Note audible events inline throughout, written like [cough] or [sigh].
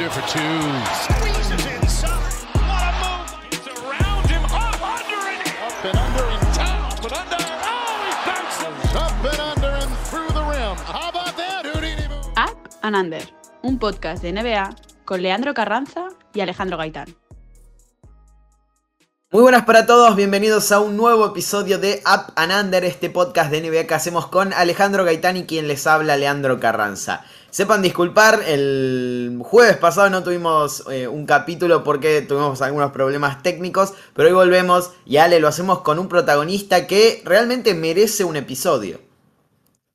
under for two. Squeezes inside. What a move. It's around him. Up under and up and under and down. Up and under. Oh, he bounces. Up and under and through the rim. How about that, Houdini move? Up and Under, un podcast de NBA con Leandro Carranza y Alejandro Gaitán. Muy buenas para todos, bienvenidos a un nuevo episodio de Up and Under, este podcast de NBA que hacemos con Alejandro Gaitán y quien les habla, Leandro Carranza. Sepan disculpar, el jueves pasado no tuvimos eh, un capítulo porque tuvimos algunos problemas técnicos, pero hoy volvemos y Ale lo hacemos con un protagonista que realmente merece un episodio.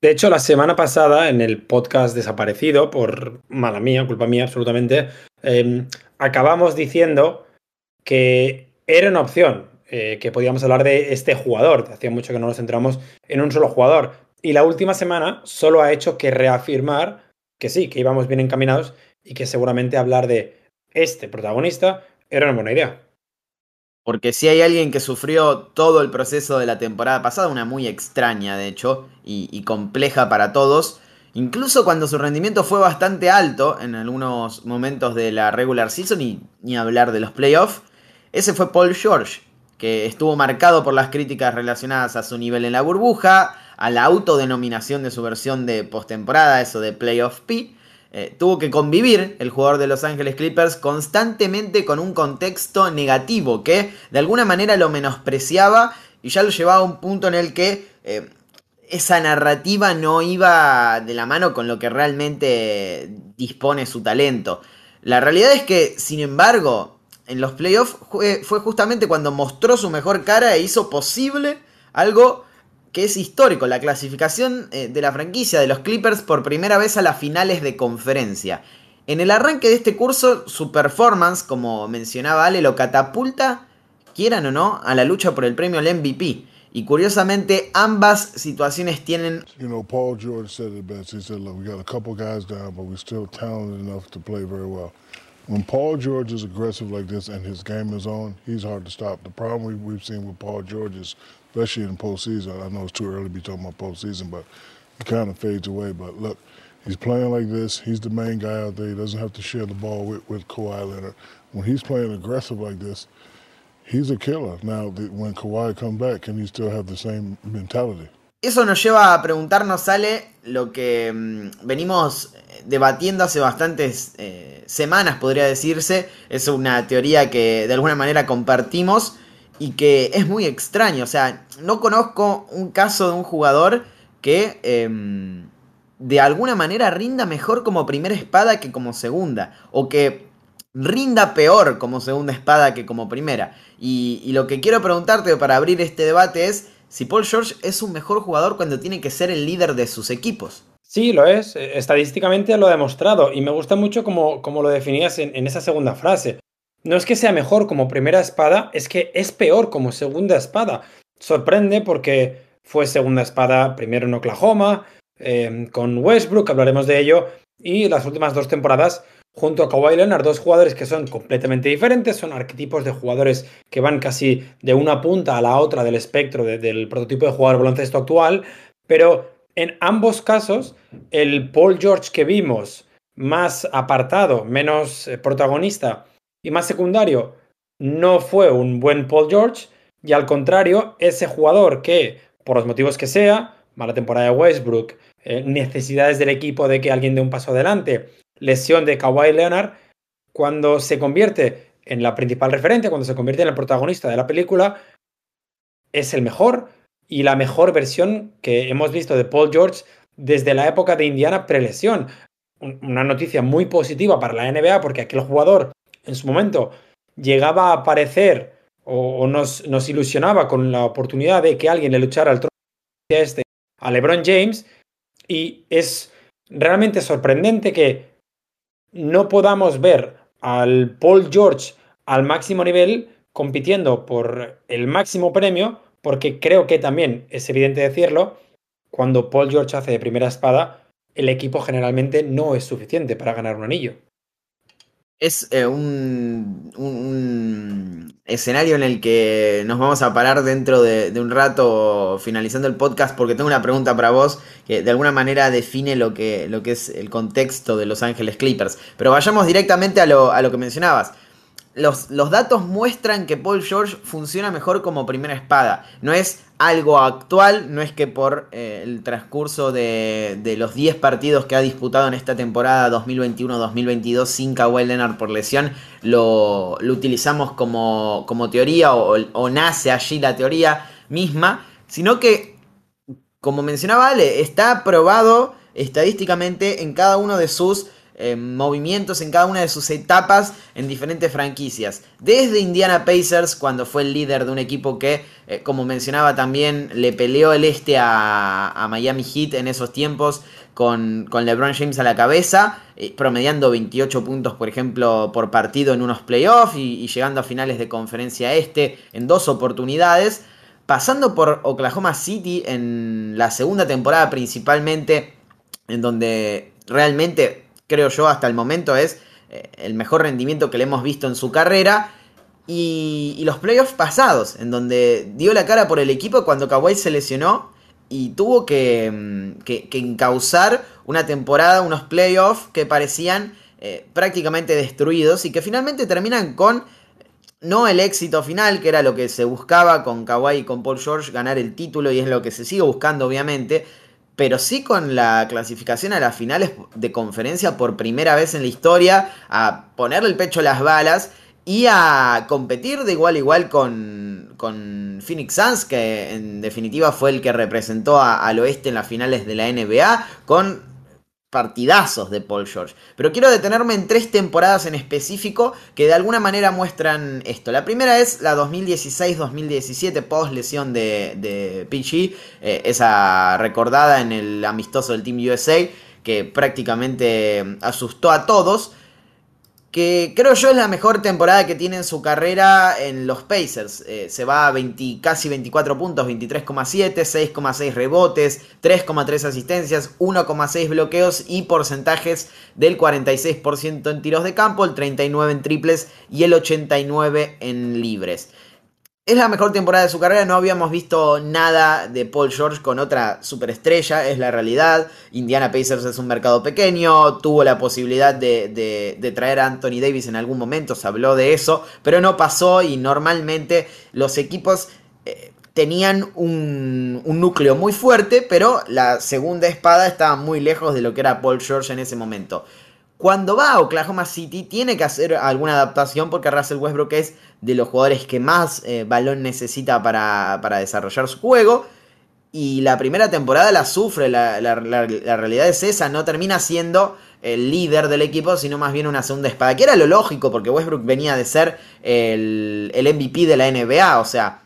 De hecho, la semana pasada, en el podcast desaparecido, por mala mía, culpa mía absolutamente, eh, acabamos diciendo que era una opción, eh, que podíamos hablar de este jugador. Hacía mucho que no nos centramos en un solo jugador. Y la última semana solo ha hecho que reafirmar que sí, que íbamos bien encaminados y que seguramente hablar de este protagonista era una buena idea. Porque si hay alguien que sufrió todo el proceso de la temporada pasada, una muy extraña de hecho, y, compleja para todos, incluso cuando su rendimiento fue bastante alto en algunos momentos de la regular season y ni hablar de los playoffs, ese fue Paul George, que estuvo marcado por las críticas relacionadas a su nivel en la burbuja, a la autodenominación de su versión de postemporada, eso de Playoff P. Eh, tuvo que convivir el jugador de Los Ángeles Clippers constantemente con un contexto negativo que de alguna manera lo menospreciaba y ya lo llevaba a un punto en el que eh, esa narrativa no iba de la mano con lo que realmente dispone su talento. La realidad es que, sin embargo, en los playoffs fue, justamente cuando mostró su mejor cara e hizo posible algo que es histórico, la clasificación eh, de la franquicia de los Clippers por primera vez a las finales de conferencia. En el arranque de este curso, su performance, como mencionaba Ale, lo catapulta, quieran o no, a la lucha por el premio al MVP. Y curiosamente, ambas situaciones tienen You know, Paul George said it best. He said, look, we got a couple guys down, but we're still talented enough to play very well. When Paul George is aggressive like this and his game is on, he's hard to stop. The problem we, we've seen with Paul George is, especially in postseason, I know it's too early to be talking about postseason, but he kind of fades away. But look, he's playing like this. He's the main guy out there. He doesn't have to share the ball with, with Kawhi Leonard. When he's playing aggressive like this, he's a killer. Now, the, when Kawhi come back, can he still have the same mentality? Eso nos lleva a preguntarnos, Ale, lo que mm, venimos debatiendo hace bastantes eh, semanas, podría decirse. Es una teoría que de alguna manera compartimos y que es muy extraño. O sea, no conozco un caso de un jugador que em, de alguna manera rinda mejor como primera espada que como segunda. O que rinda peor como segunda espada que como primera. Y, lo que quiero preguntarte para abrir este debate es si Paul George es un mejor jugador cuando tiene que ser el líder de sus equipos. Sí, lo es. Eh, Estadísticamente lo ha demostrado. Y me gusta mucho como, lo definías en esa segunda frase. No es que sea mejor como primera espada, es que es peor como segunda espada. Sorprende porque fue segunda espada primero en Oklahoma, eh, con Westbrook, hablaremos de ello, y las últimas dos temporadas junto a Kawhi Leonard, dos jugadores que son completamente diferentes, son arquetipos de jugadores que van casi de una punta a la otra del espectro de, del prototipo de jugador baloncesto actual, pero en ambos casos el Paul George que vimos más apartado, menos eh, protagonista y más secundario, no fue un buen Paul George, y al contrario, ese jugador que, por los motivos que sea, mala temporada de Westbrook, eh, necesidades del equipo de que alguien dé un paso adelante, lesión de Kawhi Leonard, cuando se convierte en la principal referente, cuando se convierte en el protagonista de la película, es el mejor y la mejor versión que hemos visto de Paul George desde la época de Indiana prelesión. Una noticia muy positiva para la NBA porque aquel jugador en su momento llegaba a aparecer o, nos, ilusionaba con la oportunidad de que alguien le luchara al trono este a LeBron James y es realmente sorprendente que no podamos ver al Paul George al máximo nivel compitiendo por el máximo premio, porque creo que también es evidente decirlo, cuando Paul George hace de primera espada, el equipo generalmente no es suficiente para ganar un anillo. Es eh, un, escenario en el que nos vamos a parar dentro de, un rato finalizando el podcast porque tengo una pregunta para vos que de alguna manera define lo que, lo que es el contexto de Los Ángeles Clippers. Pero vayamos directamente a lo, a lo que mencionabas los, datos muestran que Paul George funciona mejor como primera espada. No es algo actual, no es que por eh, el transcurso de, los 10 partidos que ha disputado en esta temporada 2021-2022 sin Kawhi Leonard por lesión, lo, utilizamos como, como teoría o, o, nace allí la teoría misma, sino que, como mencionaba Ale, está probado estadísticamente en cada uno de sus eh, movimientos en cada una de sus etapas en diferentes franquicias. Desde Indiana Pacers, cuando fue el líder de un equipo que, eh, como mencionaba también, le peleó el este a, Miami Heat en esos tiempos con, LeBron James a la cabeza, eh, promediando 28 puntos, por ejemplo, por partido en unos playoffs y llegando a finales de conferencia este en dos oportunidades. Pasando por Oklahoma City en la segunda temporada principalmente, en donde realmente creo yo, hasta el momento es eh, el mejor rendimiento que le hemos visto en su carrera. Y, los playoffs pasados, en donde dio la cara por el equipo cuando Kawhi se lesionó y tuvo mm, que, que, encauzar una temporada, unos playoffs que parecían eh, prácticamente destruidos y que finalmente terminan con no el éxito final, que era lo que se buscaba con Kawhi y con Paul George, ganar el título y es lo que se sigue buscando obviamente, pero sí con la clasificación a las finales de conferencia por primera vez en la historia, a ponerle el pecho a las balas y a competir de igual a igual con, con Phoenix Suns, que en definitiva fue el que representó al oeste en las finales de la NBA, con partidazos de Paul George. Pero quiero detenerme en tres temporadas en específico que de alguna manera muestran esto. La primera es la 2016-2017, post lesión de, de PG, eh, esa recordada en el amistoso del Team USA, que prácticamente asustó a todos que creo yo es la mejor temporada que tiene en su carrera en los Pacers. Eh, se va a 20, casi 24 puntos, 23,7, 6,6 rebotes, 3,3 asistencias, 1,6 bloqueos y porcentajes del 46% en tiros de campo, el 39 en triples y el 89 en libres. Es la mejor temporada de su carrera, no habíamos visto nada de Paul George con otra superestrella, es la realidad. Indiana Pacers es un mercado pequeño, tuvo la posibilidad de, traer a Anthony Davis en algún momento, se habló de eso, pero no pasó y normalmente los equipos eh, tenían un, un, núcleo muy fuerte, pero la segunda espada estaba muy lejos de lo que era Paul George en ese momento. Cuando va a Oklahoma City tiene que hacer alguna adaptación porque Russell Westbrook es de los jugadores que más eh, balón necesita para, desarrollar su juego. Y la primera temporada la sufre, la, realidad es esa, no termina siendo el líder del equipo, sino más bien una segunda espada, que era lo lógico porque Westbrook venía de ser el, el MVP de la NBA, o sea,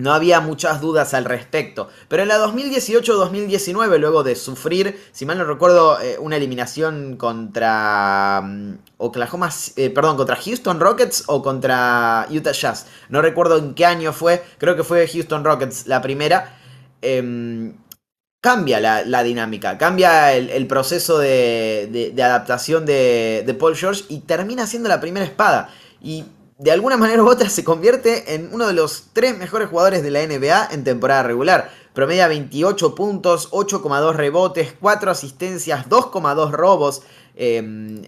no había muchas dudas al respecto. Pero en la 2018-2019, luego de sufrir, si mal no recuerdo, eh, una eliminación contra mm, Oklahoma, eh, perdón, contra Houston Rockets o contra Utah Jazz. No recuerdo en qué año fue, creo que fue Houston Rockets la primera. Em, cambia la, dinámica, cambia el, proceso de, adaptación de, de Paul George y termina siendo la primera espada. Y de alguna manera u otra se convierte en uno de los tres mejores jugadores de la NBA en temporada regular. Promedia 28 puntos, 8,2 rebotes, 4 asistencias, 2,2 robos, em,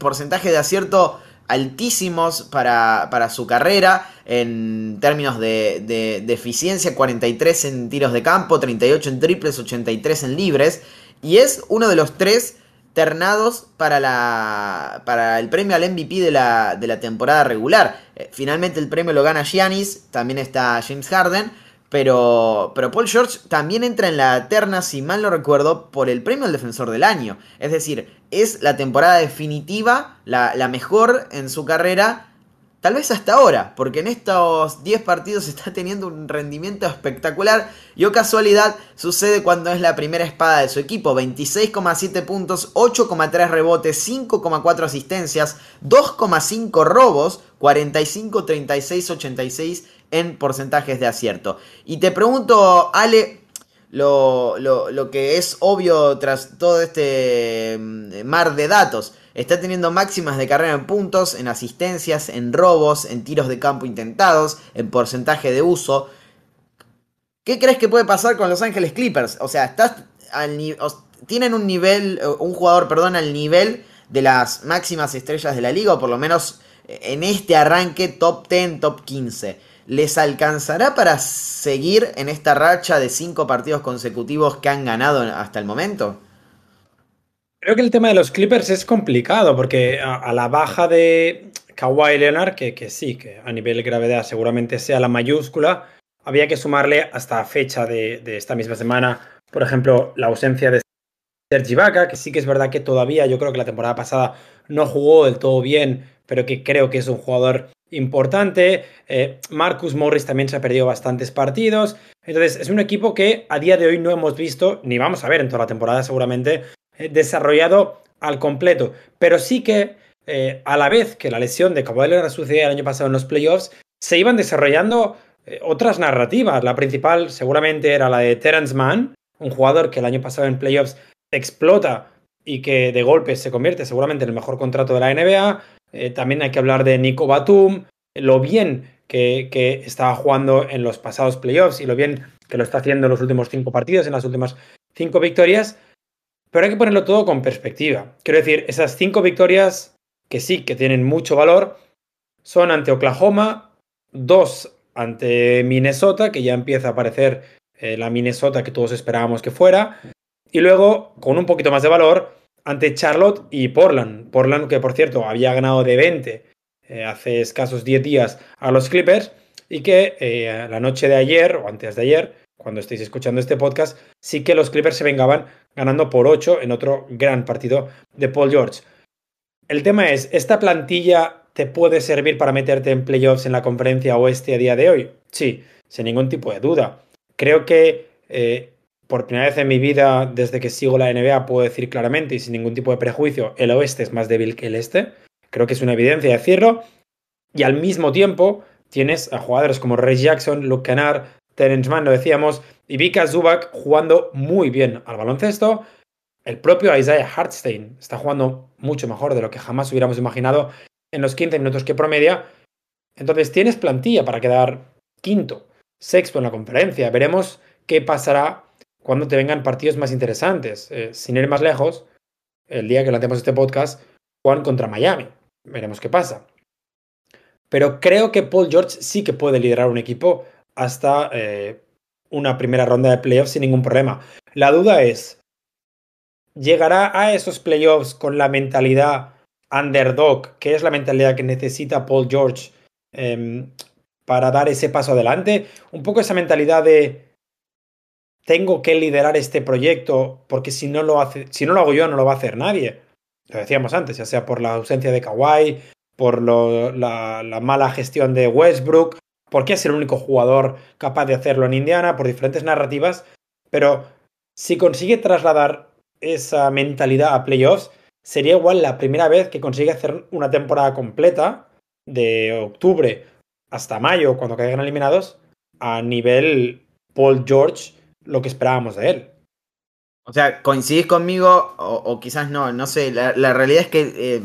porcentaje de acierto altísimos para, su carrera en términos de, de, eficiencia, 43 en tiros de campo, 38 en triples, 83 en libres, y es uno de los tres ternados para, la, para el premio al MVP de la, de la temporada regular. Eh, finalmente el premio lo gana Giannis, también está James Harden, pero, pero Paul George también entra en la terna, si mal no recuerdo, por el premio al defensor del año. Es decir, es la temporada definitiva, la, la mejor en su carrera Tal vez hasta ahora, porque en estos 10 partidos [laughs] está teniendo un rendimiento espectacular. Y o casualidad sucede cuando es la primera espada de su equipo. 26,7 puntos, 8,3 rebotes, 5,4 asistencias, 2,5 robos, 45, 36, 86 en porcentajes de acierto. Y te pregunto, Ale, lo, lo, que es obvio tras todo este mm, mar de datos. Está teniendo máximas de carrera en puntos, en asistencias, en robos, en tiros de campo intentados, en porcentaje de uso. ¿Qué crees que puede pasar con Los Ángeles Clippers? O sea, estás al tienen un nivel, un jugador, perdón, al nivel de las máximas estrellas de la liga, o por lo menos en este arranque top 10, top 15. ¿Les alcanzará para seguir en esta racha de cinco partidos consecutivos que han ganado hasta el momento? Creo que el tema de los Clippers es complicado porque a, la baja de Kawhi Leonard, que, que, sí, que a nivel de gravedad seguramente sea la mayúscula, había que sumarle hasta fecha de, esta misma semana, por ejemplo, la ausencia de Sergi Vaca, que sí que es verdad que todavía yo creo que la temporada pasada no jugó del todo bien, pero que creo que es un jugador importante. Eh, Marcus Morris también se ha perdido bastantes partidos. Entonces, es un equipo que a día de hoy no hemos visto, ni vamos a ver en toda la temporada seguramente, desarrollado al completo. Pero sí que, eh, a la vez que la lesión de Caballero sucedía el año pasado en los playoffs, se iban desarrollando otras narrativas. La principal seguramente era la de Terence Mann, un jugador que el año pasado en playoffs explota y que de golpe se convierte seguramente en el mejor contrato de la NBA. Eh, también hay que hablar de Nico Batum, lo bien que, estaba jugando en los pasados playoffs y lo bien que lo está haciendo en los últimos cinco partidos, en las últimas cinco victorias. Pero hay que ponerlo todo con perspectiva. Quiero decir, esas cinco victorias que sí, que tienen mucho valor, son ante Oklahoma, dos ante Minnesota, que ya empieza a aparecer eh, la Minnesota que todos esperábamos que fuera, y luego, con un poquito más de valor, ante Charlotte y Portland. Portland, que por cierto había ganado de 20 eh, hace escasos 10 días a los Clippers, y que eh, la noche de ayer, o antes de ayer, cuando estéis escuchando este podcast, sí que los Clippers se vengaban ganando por 8 en otro gran partido de Paul George. El tema es, ¿esta plantilla te puede servir para meterte en playoffs en la conferencia oeste a día de hoy? Sí, sin ningún tipo de duda. Creo que eh, por primera vez en mi vida, desde que sigo la NBA, puedo decir claramente y sin ningún tipo de prejuicio, el oeste es más débil que el este. Creo que es una evidencia decirlo. Y al mismo tiempo tienes a jugadores como Ray Jackson, Luke Kennard, Terence Mann, lo decíamos, y Vika Zubak jugando muy bien al baloncesto. El propio Isaiah Hartstein está jugando mucho mejor de lo que jamás hubiéramos imaginado en los 15 minutos que promedia. Entonces tienes plantilla para quedar quinto, sexto en la conferencia. Veremos qué pasará cuando te vengan partidos más interesantes. Eh, sin ir más lejos, el día que lancemos este podcast, Juan contra Miami. Veremos qué pasa. Pero creo que Paul George sí que puede liderar un equipo hasta eh, una primera ronda de playoffs sin ningún problema. La duda es, ¿llegará a esos playoffs con la mentalidad underdog, que es la mentalidad que necesita Paul George em, para dar ese paso adelante? Un poco esa mentalidad de tengo que liderar este proyecto porque si no lo hace, si no lo hago yo no lo va a hacer nadie. Lo decíamos antes, ya sea por la ausencia de Kawhi, por la, la, mala gestión de Westbrook, porque es el único jugador capaz de hacerlo en Indiana, por diferentes narrativas, pero si consigue trasladar esa mentalidad a playoffs, sería igual la primera vez que consigue hacer una temporada completa de octubre hasta mayo, cuando caigan eliminados, a nivel Paul George lo que esperábamos de él. O sea, coincidís conmigo o, quizás no, no sé, la, realidad es que eh,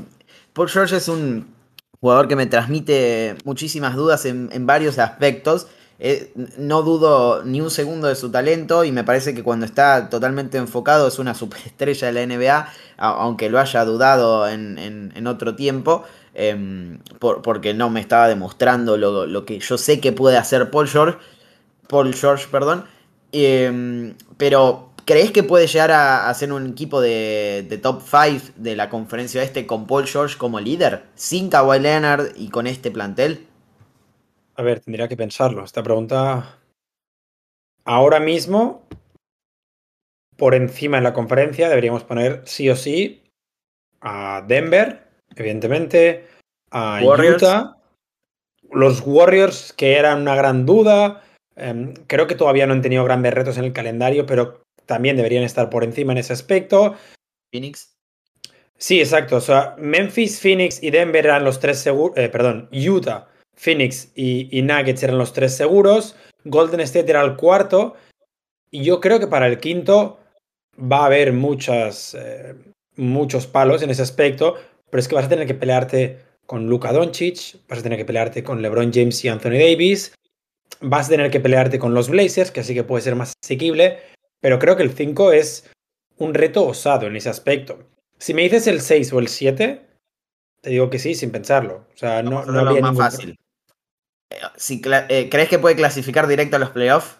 Paul George es un jugador que me transmite muchísimas dudas en, varios aspectos. Eh, no dudo ni un segundo de su talento y me parece que cuando está totalmente enfocado es una [laughs] superestrella de la NBA, aunque lo haya dudado en, otro tiempo, em, porque no me estaba demostrando lo, lo, que yo sé que puede hacer Paul George, Paul George, perdón, Em, pero, ¿crees que puede llegar a, ser un equipo de, top 5 de la conferencia este con Paul George como líder? Sin Kawhi Leonard y con este plantel. A ver, tendría que pensarlo. Esta pregunta. Ahora mismo, por encima en la conferencia, deberíamos poner sí o sí a Denver, evidentemente, a Utah, los Warriors, que eran una gran duda. Em, creo que todavía no han tenido grandes retos en el calendario, pero también deberían estar por encima en ese aspecto. Phoenix. Sí, exacto. O sea, Memphis, Phoenix y Denver eran los tres seguros. Eh, perdón, Utah, Phoenix y, Nuggets eran los tres seguros. Golden State era el cuarto. Y yo creo que para el quinto va a haber muchas, eh, muchos palos en ese aspecto. pero es que vas a tener que pelearte con Luka Doncic, vas a tener que pelearte con LeBron James y Anthony Davis, vas a tener que pelearte con los Blazers, que así que puede ser más asequible, pero creo que el 5 es un reto osado en ese aspecto. Si me dices el 6 o el 7, te digo que sí, sin pensarlo. O sea, no, no, había más fácil. Eh, si, eh, ¿Crees que puede clasificar directo a los playoffs?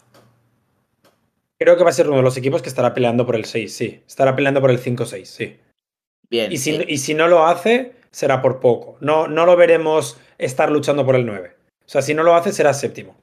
Creo que va a ser uno de los equipos que estará peleando por el 6, sí. Estará peleando por el 5-6, sí. Bien. Y si, eh. y si, no lo hace, será por poco. No, no lo veremos estar luchando por el 9. O sea, si no lo hace, será séptimo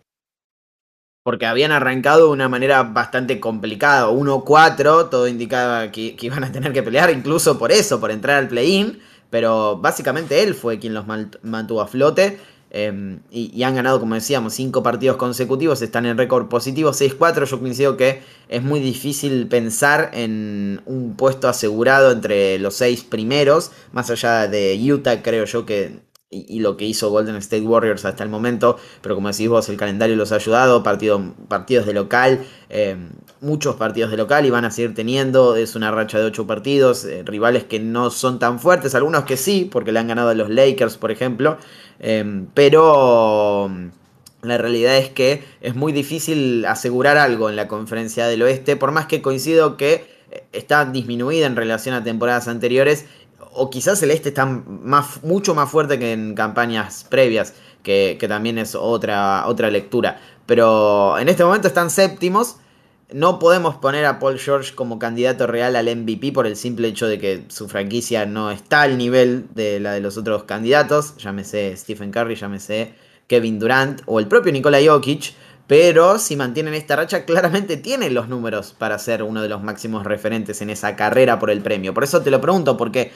porque habían arrancado de una manera bastante complicada, 1-4, todo indicaba que, iban a tener que pelear incluso por eso, por entrar al play-in, pero básicamente él fue quien los mantuvo a flote. Em, y, han ganado, como decíamos, 5 partidos consecutivos, están en récord positivo, 6-4. Yo coincido que es muy difícil pensar en un puesto asegurado entre los 6 primeros, más allá de Utah, creo yo que y, lo que hizo Golden State Warriors hasta el momento, pero como decís vos, el calendario los ha ayudado, partidos de local, eh, muchos partidos de local y van a seguir teniendo, es una racha de 8 partidos, eh, rivales que no son tan fuertes, algunos que sí, porque le han ganado a los Lakers, por ejemplo, eh, pero la realidad es que es muy difícil asegurar algo en la conferencia del oeste, por más que coincido que está disminuida en relación a temporadas anteriores o quizás el este está más, mucho más fuerte que en campañas previas, que, también es otra, otra lectura. Pero en este momento están séptimos. No podemos poner a Paul George como candidato real al MVP por el simple hecho de que su franquicia no está al nivel de la de los otros candidatos. Llámese Stephen Curry, llámese Kevin Durant o el propio Nikola Jokic. Pero si mantienen esta racha, claramente tienen los números para ser uno de los máximos referentes en esa carrera por el premio. Por eso te lo pregunto, porque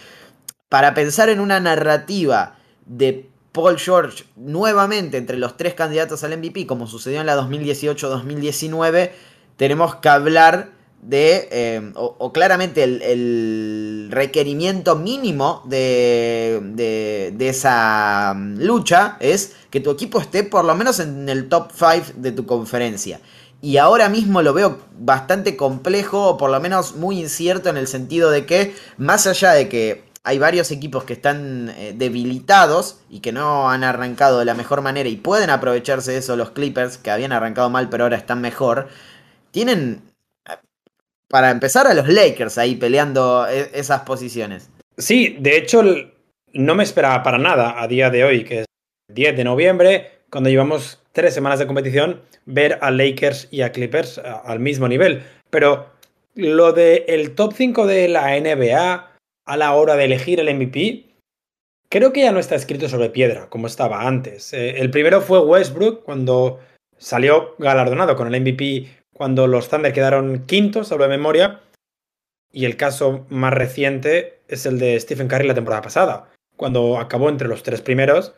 para pensar en una narrativa de Paul George nuevamente entre los tres candidatos al MVP, como sucedió en la 2018-2019, tenemos que hablar de, eh, o, claramente el, requerimiento mínimo de, de, esa mm, lucha es que tu equipo esté por lo menos en el top 5 de tu conferencia. Y ahora mismo lo veo bastante complejo, o por lo menos muy incierto en el sentido de que, más allá de que hay varios equipos que están eh, debilitados y que no han arrancado de la mejor manera y pueden aprovecharse de eso los Clippers, que habían arrancado mal pero ahora están mejor. Tienen, para empezar, a los Lakers ahí peleando e, esas posiciones. Sí, de hecho, no me esperaba para nada a día de hoy, que es 10 de noviembre, cuando llevamos tres semanas de competición, ver a Lakers y a Clippers al mismo nivel. Pero lo del el top 5 de la NBA a la hora de elegir el MVP, creo que ya no está escrito sobre piedra, como estaba antes. Eh, el primero fue Westbrook, cuando salió galardonado con el MVP cuando los Thunder quedaron quintos, hablo de memoria. Y el caso más reciente es el de Stephen Curry la temporada pasada, cuando acabó entre los tres primeros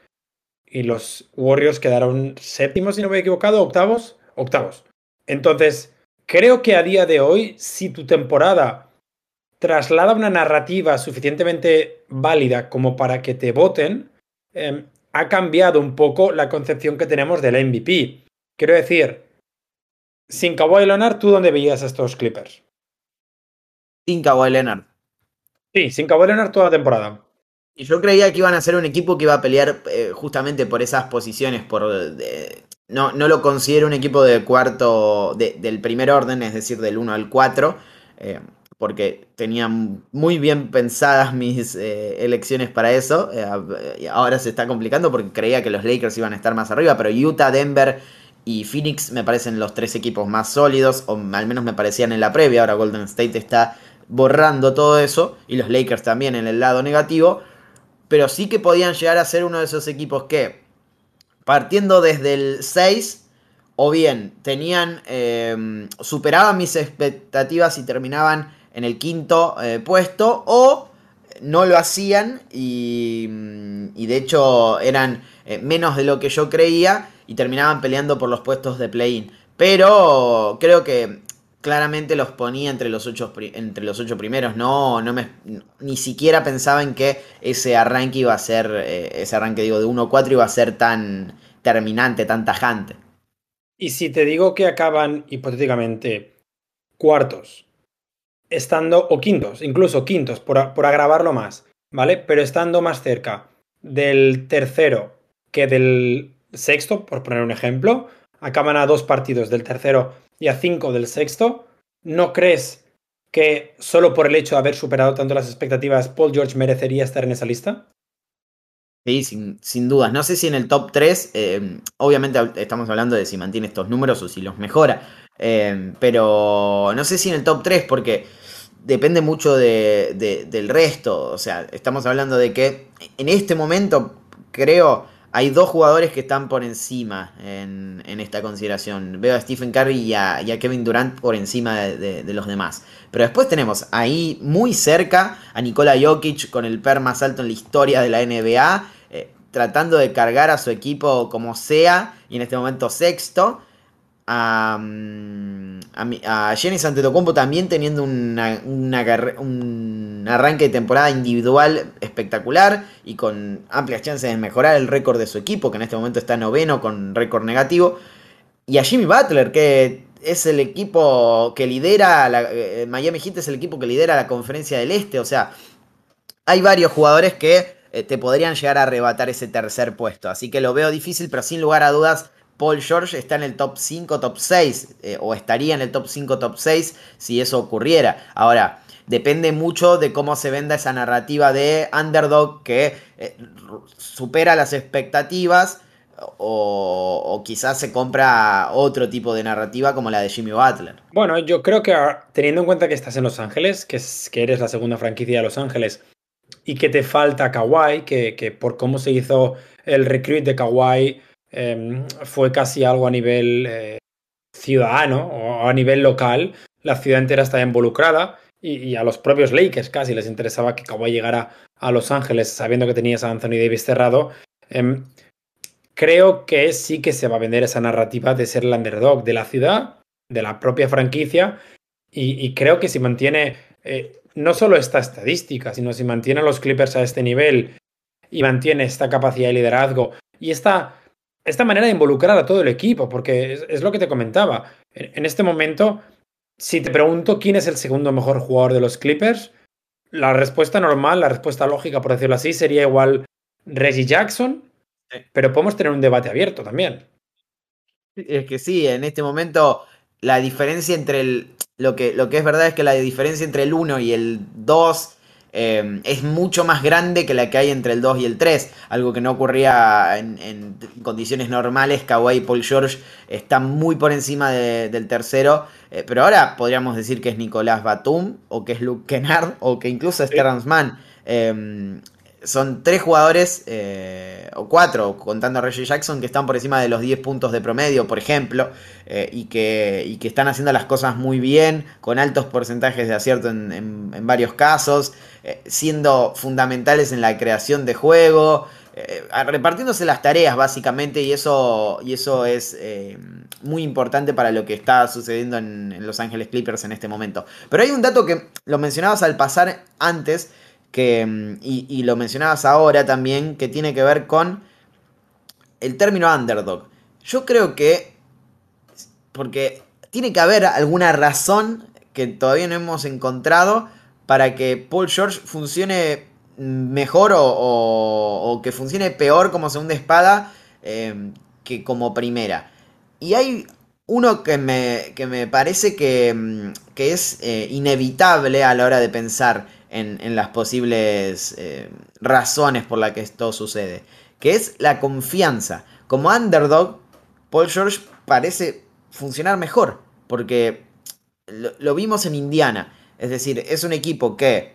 y los Warriors quedaron séptimos, si no me he equivocado, octavos, octavos. Entonces, creo que a día de hoy, si tu temporada traslada una narrativa suficientemente válida como para que te voten, em, ha cambiado un poco la concepción que tenemos del MVP. Quiero decir, sin Kawhi Leonard, ¿tú dónde veías a estos Clippers? Sin Kawhi Leonard. Sí, sin Kawhi Leonard toda la temporada. Y yo creía que iban a ser un equipo que iba a pelear eh, justamente por esas posiciones. Por, no, no, lo considero un equipo de cuarto, del primer orden, es decir, del 1 al 4 porque tenía muy bien pensadas [laughs] mis eh, elecciones para eso. Eh, ahora se está complicando porque creía que los Lakers iban a estar más arriba, pero Utah, Denver y Phoenix me parecen los tres equipos más sólidos, o al menos me parecían en la previa. Ahora Golden State está borrando todo eso, y los Lakers también en el lado negativo, pero sí que podían llegar a ser uno de esos equipos que, partiendo desde el 6, o bien tenían, eh, superaban mis expectativas y terminaban en el quinto eh, puesto o no lo hacían y, y de hecho eran eh, menos de lo que yo creía y terminaban peleando por los puestos de play-in. Pero creo que claramente los ponía entre los ocho, entre los ocho primeros. No, no me, ni siquiera pensaba en que ese arranque iba a ser, eh, ese arranque digo de 1-4 iba a ser tan terminante, tan tajante. Y si te digo que acaban hipotéticamente cuartos estando, o quintos, incluso quintos, por, por agravarlo más, ¿vale? Pero estando más cerca del tercero que del sexto, por poner un ejemplo, acaban a dos partidos del tercero y a cinco del sexto, ¿no crees que solo por el hecho de haber superado tanto las expectativas, Paul George merecería estar en esa lista? Sí, sin, dudas. No sé si en el top 3, eh, obviamente estamos hablando de si mantiene estos números o si los mejora, eh, pero no sé si en el top 3 porque depende mucho del resto. O sea, estamos hablando de que en este momento creo hay dos jugadores que están por encima en, esta consideración. Veo a Stephen Curry y a, Kevin Durant por encima de, los demás. Pero después tenemos ahí muy cerca a Nikola Jokic con el per más alto en la historia de la NBA, eh, tratando de cargar a su equipo como sea, y en este momento sexto a, mm, a, a Jenny Santetocompo también teniendo una, un arranque de temporada individual espectacular y con amplias chances de mejorar el récord de su equipo, que en este momento está noveno con récord negativo. Y a Jimmy Butler, que es el equipo que lidera, la, eh, Miami Heat es el equipo que lidera la conferencia del Este, o sea, hay varios jugadores que eh, te podrían llegar a arrebatar ese tercer puesto, así que lo veo difícil, pero sin lugar a dudas Paul George está en el top 5, top 6, eh, o estaría en el top 5, top 6 si eso ocurriera. Ahora, depende mucho de cómo se venda esa narrativa de underdog que eh, supera las expectativas. O, quizás se compra otro tipo de narrativa como la de Jimmy Butler. Bueno, yo creo que teniendo en cuenta que estás en Los Ángeles, que, es, que eres la segunda franquicia de Los Ángeles, y que te falta Kawhi, que, que por cómo se hizo el recruit de Kawhi, Em, fue casi algo a nivel eh, ciudadano o a nivel local. La ciudad entera estaba involucrada y, a los propios Lakers casi les interesaba que Kawhi llegara a Los Ángeles sabiendo que tenías a Anthony Davis cerrado. Em, creo que sí que se va a vender esa narrativa de ser el underdog de la ciudad, de la propia franquicia y, creo que si mantiene eh, no solo esta estadística, sino si mantiene a los Clippers a este nivel y mantiene esta capacidad de liderazgo y esta esta manera de involucrar a todo el equipo, porque es, lo que te comentaba. En, este momento, si te pregunto quién es el segundo mejor jugador de los Clippers, la respuesta normal, la respuesta lógica, por decirlo así, sería igual Reggie Jackson, pero podemos tener un debate abierto también. Es que sí, en este momento la diferencia entre el... Lo que, lo que es verdad es que la diferencia entre el 1 y el 2 Em, es mucho más grande que la que hay entre el 2 y el 3, algo que no ocurría en, condiciones normales. Kawhi y Paul George están muy por encima del tercero, eh, pero ahora podríamos decir que es Nicolás Batum, o que es Luke Kennard, o que incluso es Terrence Mann. Em, son tres jugadores, eh, o cuatro, contando a Reggie Jackson, que están por encima de los 10 puntos de promedio, por ejemplo, eh, y, que, y, que, están haciendo las cosas muy bien, con altos porcentajes de acierto en, varios casos, eh, siendo fundamentales en la creación de juego, repartiéndose las tareas básicamente, y eso, y eso es muy importante para lo que está sucediendo en, en Los Ángeles Clippers en este momento. Pero hay un dato que lo mencionabas al pasar antes, que, mm, y, lo mencionabas ahora también, que tiene que ver con el término underdog. Yo creo que, porque tiene que haber alguna razón que todavía no hemos encontrado para que Paul George funcione mejor o, que funcione peor como segunda espada eh, que como primera. Y hay uno que me, que me parece que, mm, que es eh, inevitable a la hora de pensar en, las posibles eh, razones por las que esto sucede, que es la confianza. Como underdog, Paul George parece funcionar mejor, porque lo, vimos en Indiana, es decir, es un equipo que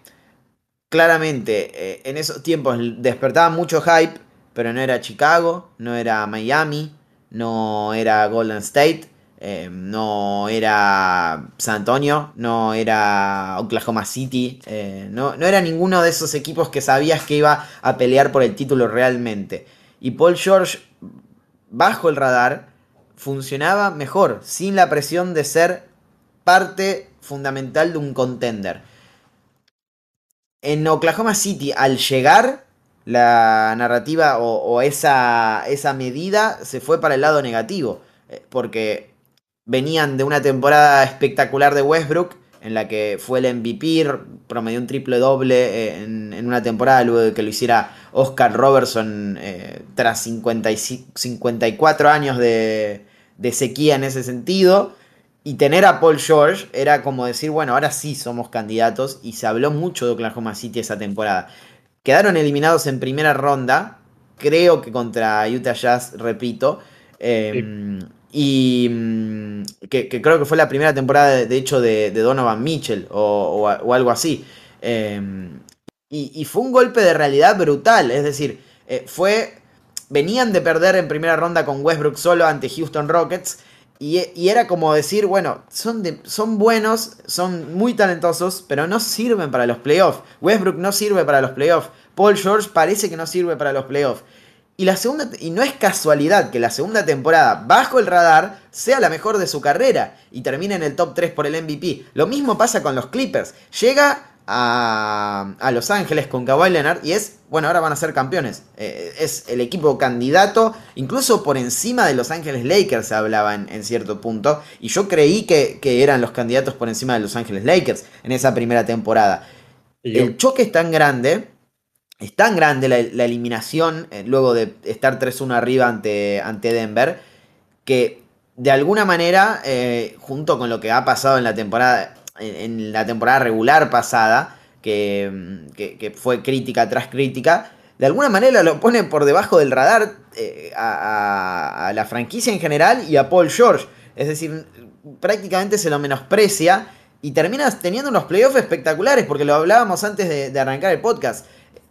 claramente eh, en esos tiempos despertaba mucho hype, pero no era Chicago, no era Miami, no era Golden State, eh, no era San Antonio, no era Oklahoma City, eh, no, no, era ninguno de esos equipos que sabías que iba a pelear por el título realmente. Y Paul George, bajo el radar, funcionaba mejor, sin la presión de ser parte fundamental de un contender. En Oklahoma City, al llegar, la narrativa o, esa, esa medida se fue para el lado negativo. Eh, porque venían de una temporada espectacular de Westbrook, en la que fue el MVP, promedió un triple doble eh, en, una temporada luego de que lo hiciera Oscar Robertson eh, tras 54 años de, de sequía en ese sentido. Y tener a Paul George era como decir, bueno, ahora sí somos candidatos. Y se habló mucho de Oklahoma City esa temporada. Quedaron eliminados en primera ronda. Creo que contra Utah Jazz, repito. Em, y mm, que, creo que fue la primera temporada, de, hecho, de, Donovan Mitchell o, algo así. Em, y, fue un golpe de realidad brutal. Es decir, eh, fue. Venían de perder en primera ronda con Westbrook solo ante Houston Rockets. Y, era como decir, bueno, son, son buenos, son muy talentosos, pero no sirven para los playoffs. Westbrook no sirve para los playoffs. Paul George parece que no sirve para los playoffs. Y, la segunda, y no es casualidad que la segunda temporada, bajo el radar, sea la mejor de su carrera y termine en el top 3 por el MVP. Lo mismo pasa con los Clippers. Llega a, Los Ángeles con Kawhi Leonard y es, bueno, ahora van a ser campeones. Eh, es el equipo candidato, incluso por encima de Los Ángeles Lakers se hablaba en, cierto punto. Y yo creí que, eran los candidatos por encima de Los Ángeles Lakers en esa primera temporada. El choque es tan grande, es tan grande la, eliminación eh, luego de estar 3-1 arriba ante, ante Denver, que de alguna manera, eh, junto con lo que ha pasado en la temporada en, la temporada regular pasada, que, fue crítica tras crítica, de alguna manera lo pone por debajo del radar eh, a, la franquicia en general y a Paul George. Es decir, prácticamente se lo menosprecia y terminas teniendo unos playoffs espectaculares, porque lo hablábamos antes de, arrancar el podcast.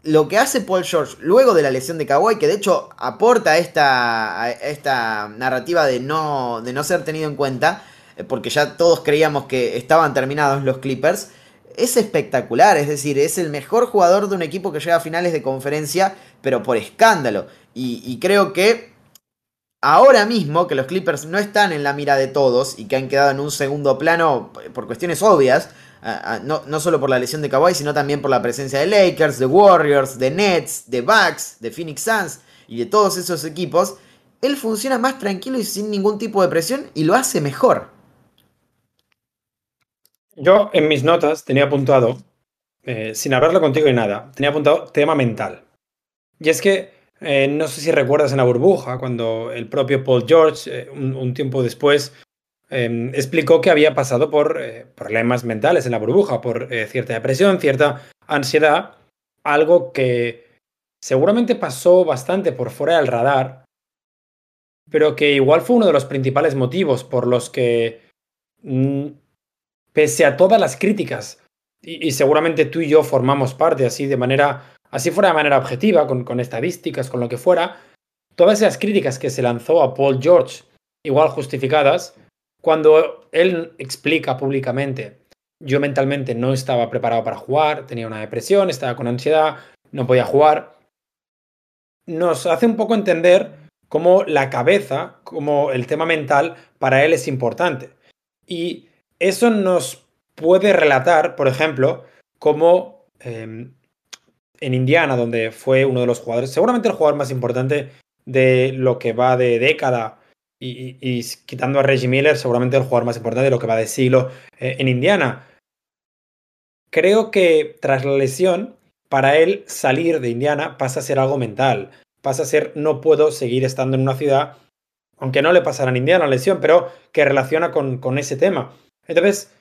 Lo que hace Paul George luego de la lesión de Kawhi, que de hecho aporta esta, esta narrativa de no, de no ser tenido en cuenta, eh, porque ya todos creíamos que estaban terminados los Clippers, es espectacular, es decir, es el mejor jugador de un equipo que llega a finales de conferencia, pero por escándalo. Y, creo que ahora mismo que los Clippers no están en la mira de todos y que han quedado en un segundo plano por cuestiones obvias, no, no, solo por la lesión de Kawhi, sino también por la presencia de Lakers, de Warriors, de Nets, de Bucks, de Phoenix Suns y de todos esos equipos, él funciona más tranquilo y sin ningún tipo de presión y lo hace mejor. Yo en mis notas tenía apuntado, eh, sin hablarlo contigo y nada, tenía apuntado tema mental. Y es que eh, no sé si recuerdas en la burbuja, cuando el propio Paul George, eh, un, tiempo después, em, explicó que había pasado por problemas mentales en la burbuja, por cierta depresión, cierta ansiedad, algo que seguramente pasó bastante por fuera del radar, pero que igual fue uno de los principales motivos por los que mm, pese a todas las críticas, y, seguramente tú y yo formamos parte así de manera, así fuera de manera objetiva, con estadísticas, con lo que fuera, todas esas críticas que se lanzó a Paul George, igual justificadas, cuando él explica públicamente, yo mentalmente no estaba preparado para jugar, tenía una depresión, estaba con ansiedad, no podía jugar, nos hace un poco entender cómo la cabeza, como el tema mental, para él es importante. Y eso nos puede relatar, por ejemplo, cómo em, en Indiana, donde fue uno de los jugadores, seguramente el jugador más importante de lo que va de década, y, quitando a Reggie Miller, seguramente el jugador más importante de lo que va de siglo eh, en Indiana. Creo que tras la lesión, para él salir de Indiana pasa a ser algo mental, pasa a ser no puedo seguir estando en una ciudad, aunque no le pasara en Indiana la lesión, pero que relaciona con, ese tema. Entonces,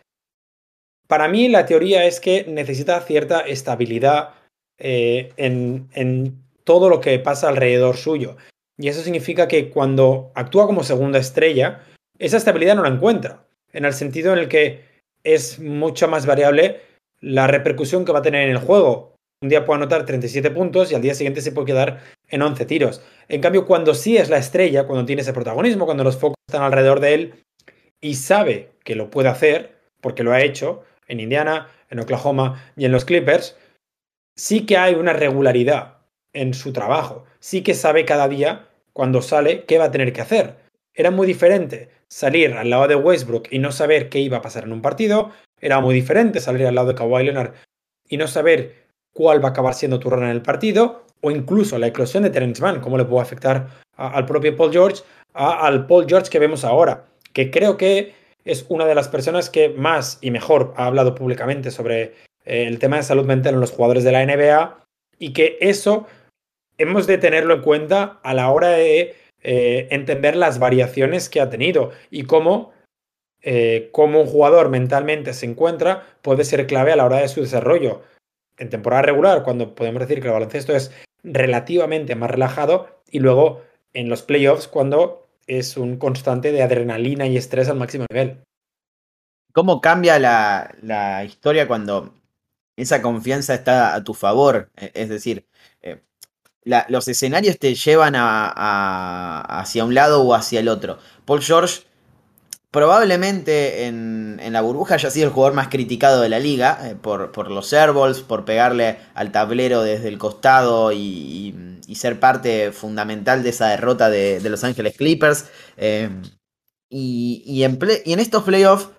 para mí la teoría es que necesita cierta estabilidad eh, en todo lo que pasa alrededor suyo. Y eso significa que cuando actúa como segunda estrella, esa estabilidad no la encuentra. En el sentido en el que es mucho más variable la repercusión que va a tener en el juego. Un día puede anotar 37 puntos y al día siguiente se puede quedar en 11 tiros. En cambio, cuando sí es la estrella, cuando tiene ese protagonismo, cuando los focos están alrededor de él, y sabe que lo puede hacer, porque lo ha hecho en Indiana, en Oklahoma y en los Clippers, sí que hay una regularidad en su trabajo. Sí que sabe cada día, cuando sale, qué va a tener que hacer. Era muy diferente salir al lado de Westbrook y no saber qué iba a pasar en un partido. Era muy diferente salir al lado de Kawhi Leonard y no saber cuál va a acabar siendo tu rol en el partido. O incluso la eclosión de Terence Mann, cómo le puede afectar al propio Paul George, al Paul George que vemos ahora que creo que es una de las personas que más y mejor ha hablado públicamente sobre eh, el tema de salud mental en los jugadores de la NBA y que eso hemos de tenerlo en cuenta a la hora de eh, entender las variaciones que ha tenido y cómo, eh, cómo un jugador mentalmente se encuentra puede ser clave a la hora de su desarrollo. En temporada regular, cuando podemos decir que el baloncesto es relativamente más relajado, y luego en los playoffs, cuando es un constante de adrenalina y estrés al máximo nivel. ¿Cómo cambia la, la historia cuando esa confianza está a tu favor? E, es decir, eh, los escenarios te llevan hacia un lado o hacia el otro. Paul George probablemente en, la burbuja haya sido el jugador más criticado de la liga eh, por, los airballs, por pegarle al tablero desde el costado y, ser parte fundamental de esa derrota de, Los Ángeles Clippers. Eh, y en estos playoffs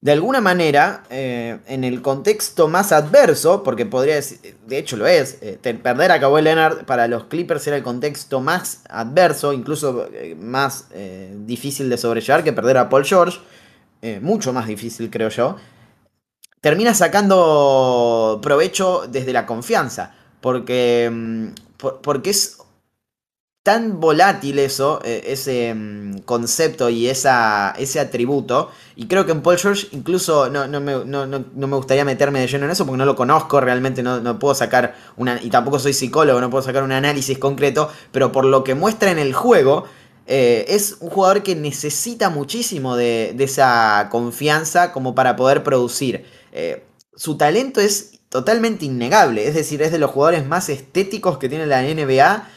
de alguna manera, eh, en el contexto más adverso, porque podría decir, de hecho lo es, eh, perder a Kawhi Leonard para los Clippers era el contexto más adverso, incluso eh, más difícil de sobrellevar que perder a Paul George, mucho más difícil creo yo, termina sacando provecho desde la confianza, porque, mm, porque es tan volátil eso, eh, ese mm, concepto y esa, ese atributo. Y creo que en Paul George incluso no, no, me, no, me, gustaría meterme de lleno en eso porque no lo conozco, realmente no, puedo sacar una... Y tampoco soy psicólogo, no puedo sacar un análisis concreto, pero por lo que muestra en el juego, eh, es un jugador que necesita muchísimo de, esa confianza como para poder producir. Eh, su talento es totalmente innegable, es decir, es de los jugadores más estéticos que tiene la NBA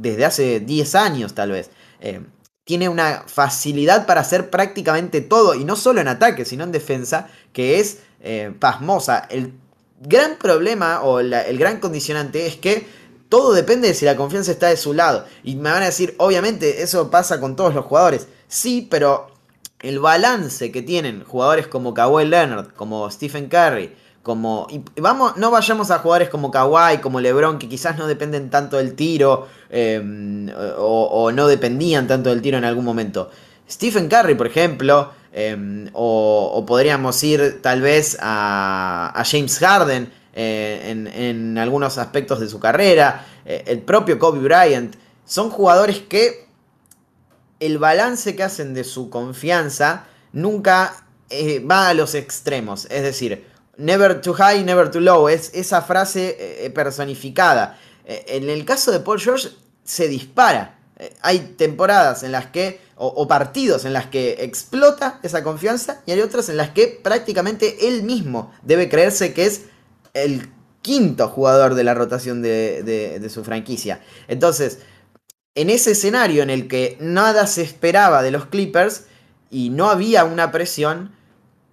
desde hace 10 años tal vez. Eh, tiene una facilidad para hacer prácticamente todo, y no solo en ataque, sino en defensa, que es eh, pasmosa. El gran problema o el gran condicionante es que todo depende de si la confianza está de su lado. Y me van a decir, obviamente, eso pasa con todos los jugadores. Sí, pero el balance que tienen jugadores como Kawhi Leonard, como Stephen Curry, como vamos no vayamos a jugadores como Kawhi como LeBron que quizás no dependen tanto del tiro em, o, no dependían tanto del tiro en algún momento. Stephen Curry por ejemplo em, o, podríamos ir tal vez a, James Harden eh, en, algunos aspectos de su carrera. Eh, el propio Kobe Bryant. Son jugadores que el balance que hacen de su confianza nunca eh, va a los extremos. Es decir never too high, never too low. Es esa frase eh, eh, personificada. Eh, en el caso de Paul George se dispara. hay temporadas en las que, o, partidos en las que explota esa confianza y hay otras en las que prácticamente él mismo debe creerse que es el quinto jugador de la rotación de, de su franquicia. Entonces, en ese escenario en el que nada se esperaba de los Clippers y no había una presión,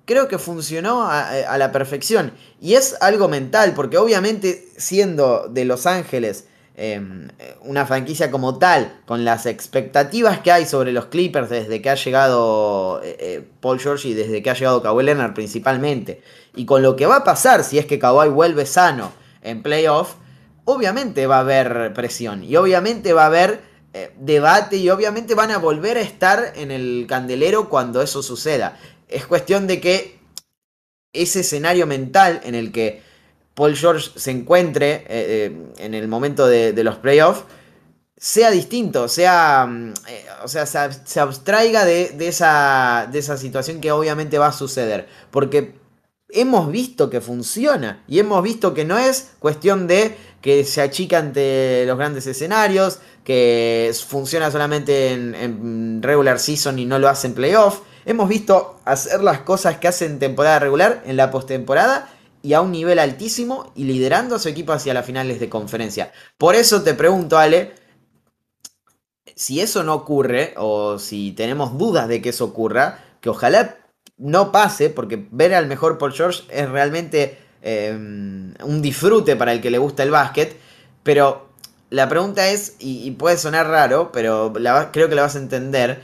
creo que funcionó a, la perfección. Y es algo mental, porque obviamente siendo de Los Ángeles em, una franquicia como tal, con las expectativas que hay sobre los Clippers desde que ha llegado eh, eh, Paul George y desde que ha llegado Kawhi Leonard principalmente, y con lo que va a pasar si es que Kawhi vuelve sano en playoff, obviamente va a haber presión y obviamente va a haber eh, debate y obviamente van a volver a estar en el candelero cuando eso suceda. Es cuestión de que ese escenario mental en el que Paul George se encuentre eh, eh, en el momento de, los playoffs sea distinto, sea, mm, eh, o sea, se, abstraiga de, esa, de esa situación que obviamente va a suceder. Porque hemos visto que funciona y hemos visto que no es cuestión de que se achica ante los grandes escenarios, que funciona solamente en, en regular season y no lo hace en playoff. Hemos visto hacer las cosas que hace en temporada regular, en la postemporada y a un nivel altísimo y liderando a su equipo hacia las finales de conferencia. Por eso te pregunto, Ale, si eso no ocurre o si tenemos dudas de que eso ocurra, que ojalá no pase, porque ver al mejor Paul George es realmente em, un disfrute para el que le gusta el básquet, pero la pregunta es, y, puede sonar raro, pero creo que la vas a entender,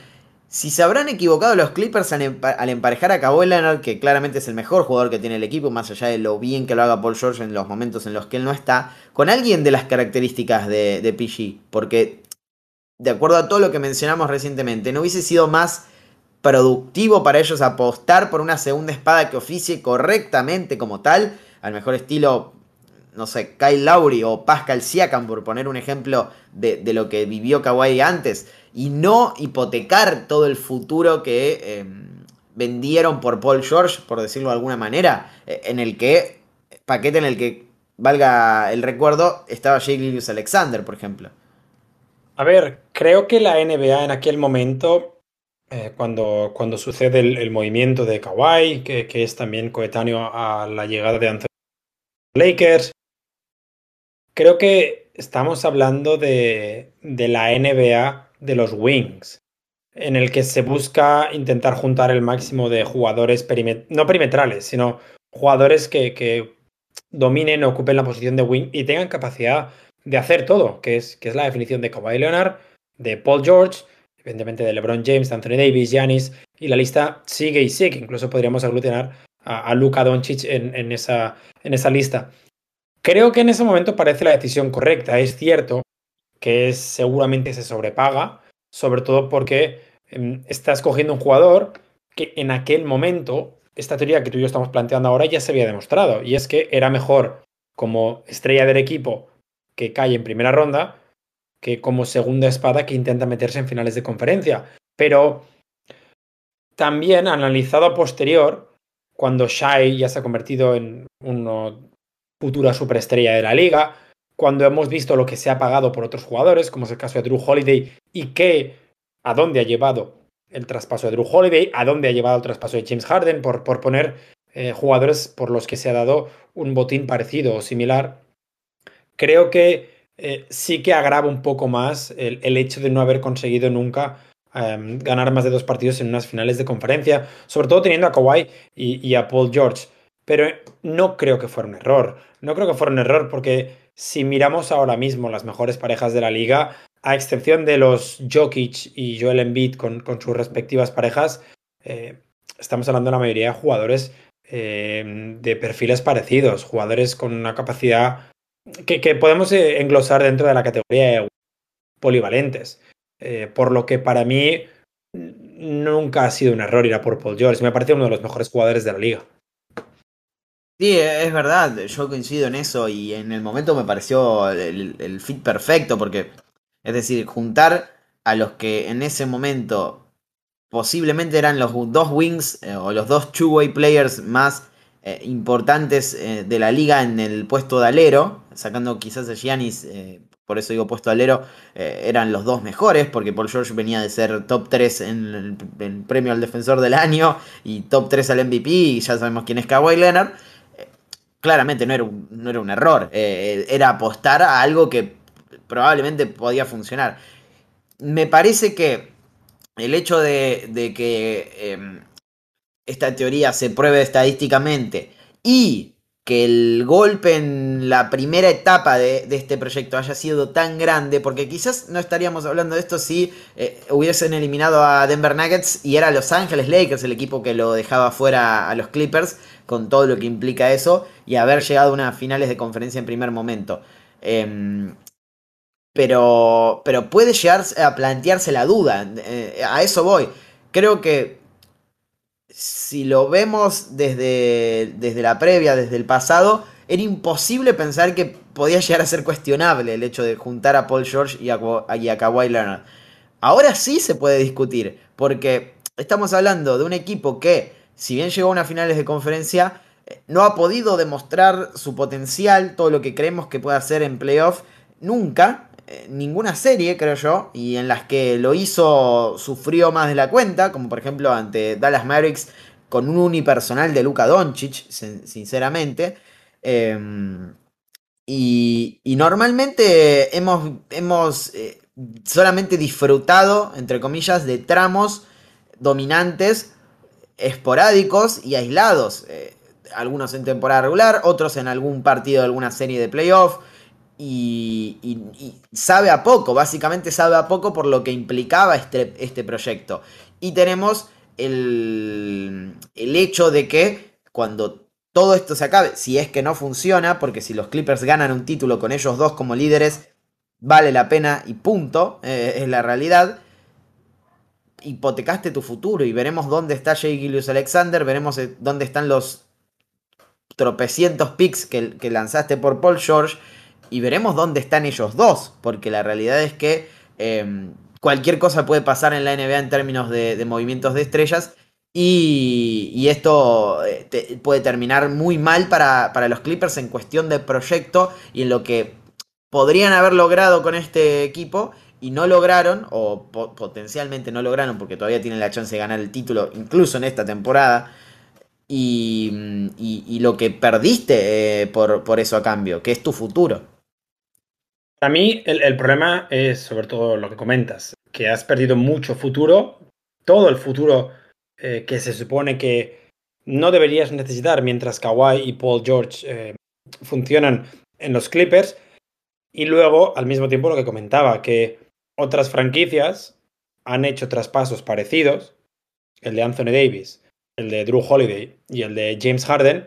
si se habrán equivocado los Clippers al, emparejar a Kawhi Leonard, que claramente es el mejor jugador que tiene el equipo, más allá de lo bien que lo haga Paul George en los momentos en los que él no está, con alguien de las características de, de PG, porque de acuerdo a todo lo que mencionamos recientemente, no hubiese sido más productivo para ellos apostar por una segunda espada que oficie correctamente como tal, al mejor estilo, no sé, Kyle Lowry o Pascal Siakam, por poner un ejemplo de, lo que vivió Kawhi antes, y no hipotecar todo el futuro que em, vendieron por Paul George, por decirlo de alguna manera, eh, en el que, paquete en el que, valga el recuerdo, estaba Jake Lilius Alexander, por ejemplo. A ver, creo que la NBA en aquel momento, eh, cuando, cuando sucede el, movimiento de Kawhi, que, es también coetáneo a la llegada de Anthony Lakers, creo que estamos hablando de, de la NBA de los Wings, en el que se busca intentar juntar el máximo de jugadores no perimetrales, sino jugadores que, que dominen ocupen la posición de wing y tengan capacidad de hacer todo, que es, que es la definición de Kawhi Leonard, de Paul George, evidentemente de LeBron James, Anthony Davis, Giannis, y la lista sigue y sigue. Incluso podríamos aglutinar a, a Luka Doncic en, esa, en esa lista. Creo que en ese momento parece la decisión correcta. Es cierto que seguramente se sobrepaga, sobre todo porque em, estás cogiendo un jugador que en aquel momento, esta teoría que tú y yo estamos planteando ahora ya se había demostrado, y es que era mejor como estrella del equipo que cae en primera ronda que como segunda espada que intenta meterse en finales de conferencia. Pero también analizado a posterior, cuando Shai ya se ha convertido en una futura superestrella de la liga, cuando hemos visto lo que se ha pagado por otros jugadores, como es el caso de Drew Holiday, y que a dónde ha llevado el traspaso de Drew Holiday, a dónde ha llevado el traspaso de James Harden, por, por poner eh, jugadores por los que se ha dado un botín parecido o similar creo que eh, sí que agrava un poco más el, hecho de no haber conseguido nunca em, ganar más de dos partidos en unas finales de conferencia, sobre todo teniendo a Kawhi y, a Paul George. Pero no creo que fuera un error. No creo que fuera un error porque si miramos ahora mismo las mejores parejas de la liga, a excepción de los Jokic y Joel Embiid con, sus respectivas parejas, eh, estamos hablando de la mayoría de jugadores em, de perfiles parecidos, jugadores con una capacidad que, podemos eh, englosar dentro de la categoría de polivalentes. Eh, por lo que para mí nunca ha sido un error ir a por Paul George. Me parece uno de los mejores jugadores de la liga. Sí, es verdad, yo coincido en eso y en el momento me pareció el, fit perfecto porque, es decir, juntar a los que en ese momento posiblemente eran los dos wings eh, o los dos two-way players más eh, importantes eh, de la liga en el puesto de alero, sacando quizás a Giannis, por eso digo puesto de alero, eran los dos mejores, porque Paul George venía de ser top 3 en el, premio al defensor del año y top 3 al MVP, y ya sabemos quién es Kawhi Leonard. Claramente no era un, no era un error, era apostar a algo que probablemente podía funcionar. Me parece que el hecho de, de que em, esta teoría se pruebe estadísticamente y que el golpe en la primera etapa de, este proyecto haya sido tan grande, porque quizás no estaríamos hablando de esto si eh, hubiesen eliminado a Denver Nuggets y era Los Ángeles Lakers el equipo que lo dejaba fuera a los Clippers, con todo lo que implica eso, y haber llegado a unas finales de conferencia en primer momento. Em, pero, pero puede llegar a plantearse la duda, eh, a eso voy. Creo que si lo vemos desde, desde la previa, desde el pasado, era imposible pensar que podía llegar a ser cuestionable el hecho de juntar a Paul George y a, y a Kawhi Leonard. Ahora sí se puede discutir, porque estamos hablando de un equipo que, si bien llegó a unas finales de conferencia, no ha podido demostrar su potencial, todo lo que creemos que puede hacer en playoff, nunca, eh, ninguna serie, creo yo, y en las que lo hizo sufrió más de la cuenta, como por ejemplo ante Dallas Mavericks con un unipersonal de Luka Doncic, sinceramente. Em, y, normalmente hemos, hemos eh, solamente disfrutado, entre comillas, de tramos dominantes, esporádicos y aislados. Eh, algunos en temporada regular, otros en algún partido de alguna serie de playoff y, sabe a poco, básicamente sabe a poco por lo que implicaba este, este proyecto. Y tenemos el, el hecho de que cuando todo esto se acabe, si es que no funciona, porque si los Clippers ganan un título con ellos dos como líderes, vale la pena y punto, eh, es la realidad. hipotecaste tu futuro y veremos dónde está Jay Gilius Alexander, veremos eh, dónde están los tropecientos picks que, lanzaste por Paul George y veremos dónde están ellos dos, porque la realidad es que em, cualquier cosa puede pasar en la NBA en términos de, movimientos de estrellas y, esto eh, puede terminar muy mal para, para los Clippers en cuestión de proyecto y en lo que podrían haber logrado con este equipo y no lograron, o potencialmente no lograron, porque todavía tienen la chance de ganar el título, incluso en esta temporada, y, lo que perdiste eh, por, eso a cambio, que es tu futuro. Para mí el, problema es sobre todo lo que comentas, que has perdido mucho futuro, todo el futuro eh, que se supone que no deberías necesitar mientras Kawhi y Paul George eh, funcionan en los Clippers. Y luego, al mismo tiempo, lo que comentaba, que otras franquicias han hecho traspasos parecidos, el de Anthony Davis, el de Drew Holiday y el de James Harden.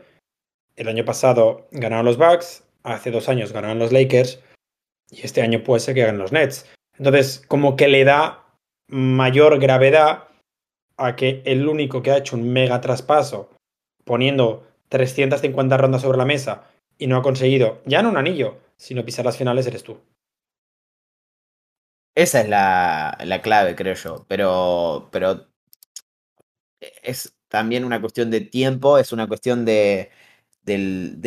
El año pasado ganaron los Bucks, hace dos años ganaron los Lakers y este año puede ser que ganen los Nets. Entonces, como que le da mayor gravedad a que el único que ha hecho un mega traspaso poniendo 350 rondas sobre la mesa y no ha conseguido ya no un anillo, sino pisar las finales eres tú. Esa es la, clave, creo yo. Pero, pero es también una cuestión de tiempo, es una cuestión de, del,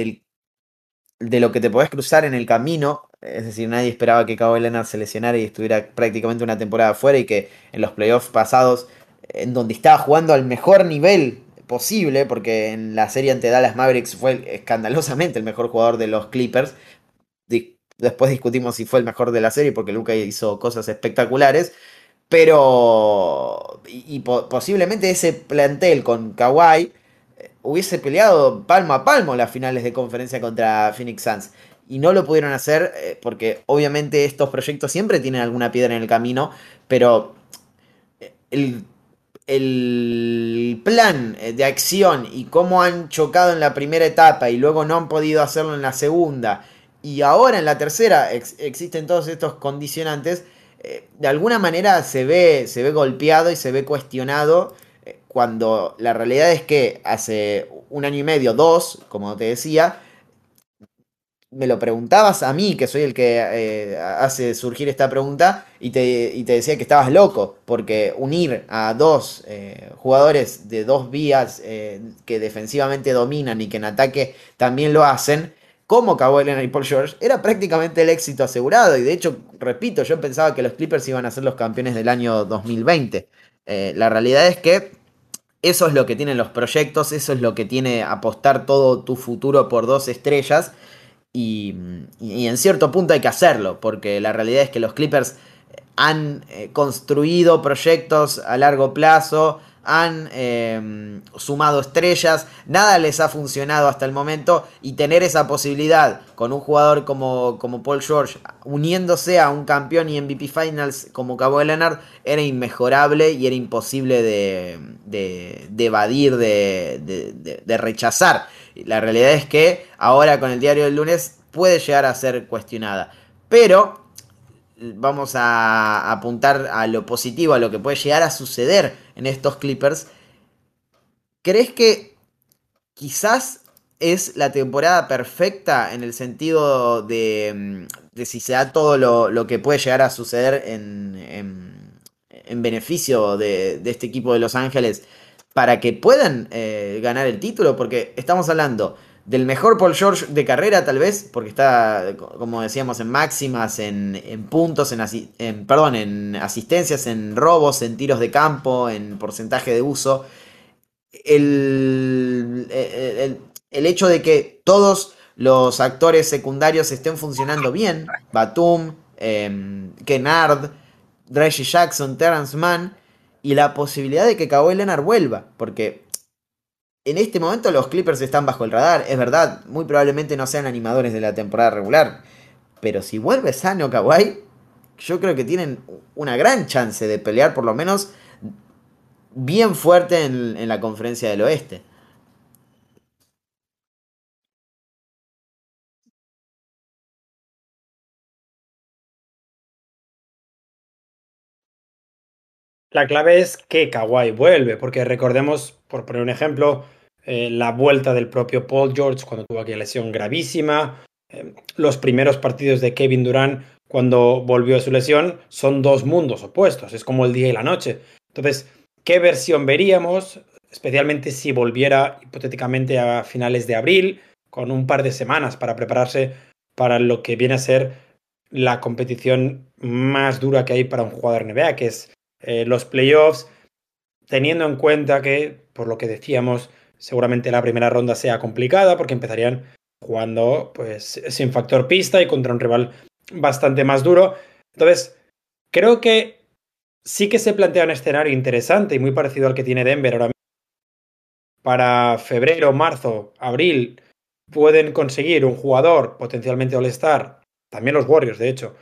de lo que te podés cruzar en el camino. Es decir, nadie esperaba que Kawhi Leonard se lesionara y estuviera prácticamente una temporada fuera y que en los playoffs pasados, en donde estaba jugando al mejor nivel posible, porque en la serie ante Dallas Mavericks fue escandalosamente el mejor jugador de los Clippers, Después discutimos si fue el mejor de la serie porque Luca hizo cosas espectaculares. Pero. Y, posiblemente ese plantel con Kawhi eh, hubiese peleado palmo a palmo las finales de conferencia contra Phoenix Suns. Y no lo pudieron hacer eh, porque obviamente estos proyectos siempre tienen alguna piedra en el camino. Pero eh, el, el plan de acción y cómo han chocado en la primera etapa y luego no han podido hacerlo en la segunda y ahora en la tercera existen todos estos condicionantes, eh, de alguna manera se ve, se ve golpeado y se ve cuestionado cuando la realidad es que hace un año y medio, dos, como te decía, me lo preguntabas a mí, que soy el que eh, hace surgir esta pregunta, y te, te, decía que estabas loco, porque unir a dos jugadores de dos vías que defensivamente dominan y que en ataque también lo hacen, como Kawhi Leonard y Paul George, era prácticamente el éxito asegurado. Y de hecho, repito, yo pensaba que los Clippers iban a ser los campeones del año 2020. Eh, la realidad es que eso es lo que tienen los proyectos, eso es lo que tiene apostar todo tu futuro por dos estrellas. Y, en cierto punto hay que hacerlo, porque la realidad es que los Clippers han eh, construido proyectos a largo plazo, han em, sumado estrellas, nada les ha funcionado hasta el momento y tener esa posibilidad con un jugador como, como Paul George uniéndose a un campeón y MVP Finals como Cabo Leonard era inmejorable y era imposible de, de, evadir, de, de rechazar. La realidad es que ahora con el diario del lunes puede llegar a ser cuestionada. Pero vamos a apuntar a lo positivo, a lo que puede llegar a suceder en estos Clippers. ¿Crees que quizás es la temporada perfecta en el sentido de, mm, si se da todo lo, que puede llegar a suceder en, en, beneficio de, este equipo de Los Ángeles para que puedan eh, ganar el título? Porque estamos hablando del mejor Paul George de carrera, tal vez, porque está, como decíamos, en máximas, en, puntos, en, perdón, en asistencias, en robos, en tiros de campo, en porcentaje de uso. El, el, hecho de que todos los actores secundarios estén funcionando bien, Batum, eh, Kennard, Reggie Jackson, Terrence Mann, y la posibilidad de que Kawhi Leonard vuelva, porque en este momento los Clippers están bajo el radar, es verdad, muy probablemente no sean animadores de la temporada regular, pero si vuelve sano Kawhi, yo creo que tienen una gran chance de pelear por lo menos bien fuerte en, en la conferencia del oeste. La clave es que Kawhi vuelve, porque recordemos, por poner un ejemplo, eh, la vuelta del propio Paul George cuando tuvo aquella lesión gravísima, eh, los primeros partidos de Kevin Durant cuando volvió a su lesión, son dos mundos opuestos, es como el día y la noche. Entonces, ¿qué versión veríamos? Especialmente si volviera hipotéticamente a finales de abril, con un par de semanas para prepararse para lo que viene a ser la competición más dura que hay para un jugador NBA, que es eh, los playoffs, teniendo en cuenta que, por lo que decíamos, seguramente la primera ronda sea complicada porque empezarían jugando pues sin factor pista y contra un rival bastante más duro. Entonces, creo que sí que se plantea un escenario interesante y muy parecido al que tiene Denver ahora mismo. Para febrero, marzo, abril, pueden conseguir un jugador potencialmente All-Star, también los Warriors, de hecho,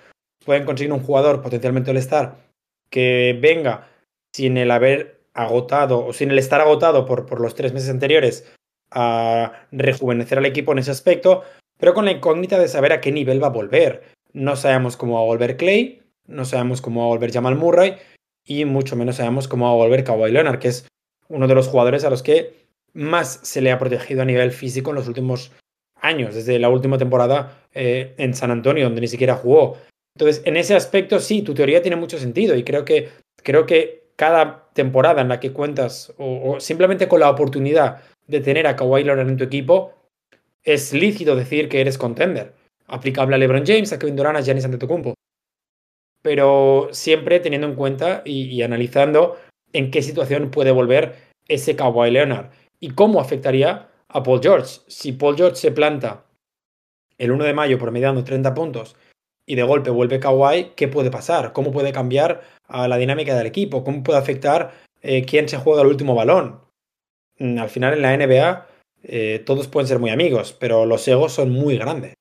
pueden conseguir un jugador potencialmente All-Star que venga sin el haber agotado o sin el estar agotado por, por los tres meses anteriores a rejuvenecer al equipo en ese aspecto, pero con la incógnita de saber a qué nivel va a volver. No sabemos cómo va a volver Clay, no sabemos cómo va a volver Jamal Murray y mucho menos sabemos cómo va a volver Kawhi Leonard, que es uno de los jugadores a los que más se le ha protegido a nivel físico en los últimos años, desde la última temporada eh, en San Antonio, donde ni siquiera jugó. Entonces, en ese aspecto, sí, tu teoría tiene mucho sentido y creo que, creo que cada temporada en la que cuentas, o, simplemente con la oportunidad de tener a Kawhi Leonard en tu equipo, es lícito decir que eres contender aplicable a LeBron James, a Kevin Durant, a Giannis Antetokounmpo. Pero siempre teniendo en cuenta y, analizando en qué situación puede volver ese Kawhi Leonard y cómo afectaría a Paul George. Si Paul George se planta el 1 de mayo promediando 30 puntos y de golpe vuelve Kawhi, ¿qué puede pasar? ¿Cómo puede cambiar a la dinámica del equipo? ¿Cómo puede afectar eh, quién se juega el último balón? Mm, al final en la NBA eh, todos pueden ser muy amigos, pero los egos son muy grandes.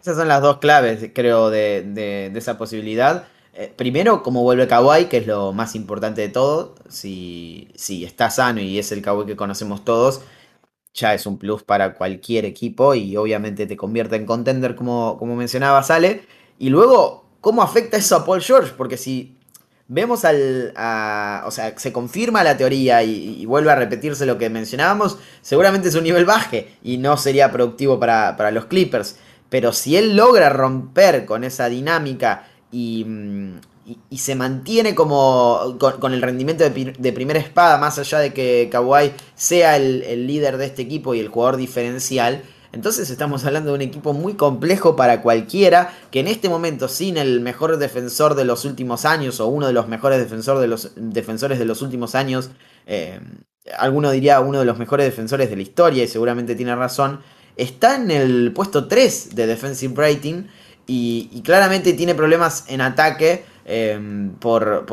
Esas son las dos claves, creo, de, esa posibilidad. Eh, primero, como vuelve Kawhi, que es lo más importante de todo. Si, si está sano y es el Kawhi que conocemos todos, ya es un plus para cualquier equipo y obviamente te convierte en contender, como, como mencionaba Sale. Y luego, ¿cómo afecta eso a Paul George? Porque si vemos al. o sea, se confirma la teoría y, y, vuelve a repetirse lo que mencionábamos, seguramente su nivel baje y no sería productivo para, para los Clippers. Pero si él logra romper con esa dinámica y, mm, se mantiene como con, el rendimiento de, primera espada, más allá de que Kawhi sea el, líder de este equipo y el jugador diferencial, entonces estamos [laughs] hablando de un equipo muy complejo para cualquiera, que en este momento sin el mejor defensor de los últimos años o uno de los mejores defensor de los, defensores de los últimos años, eh, alguno diría uno de los mejores defensores de la historia y seguramente tiene razón, está en el puesto 3 de Defensive Rating y, claramente tiene problemas en ataque em, por,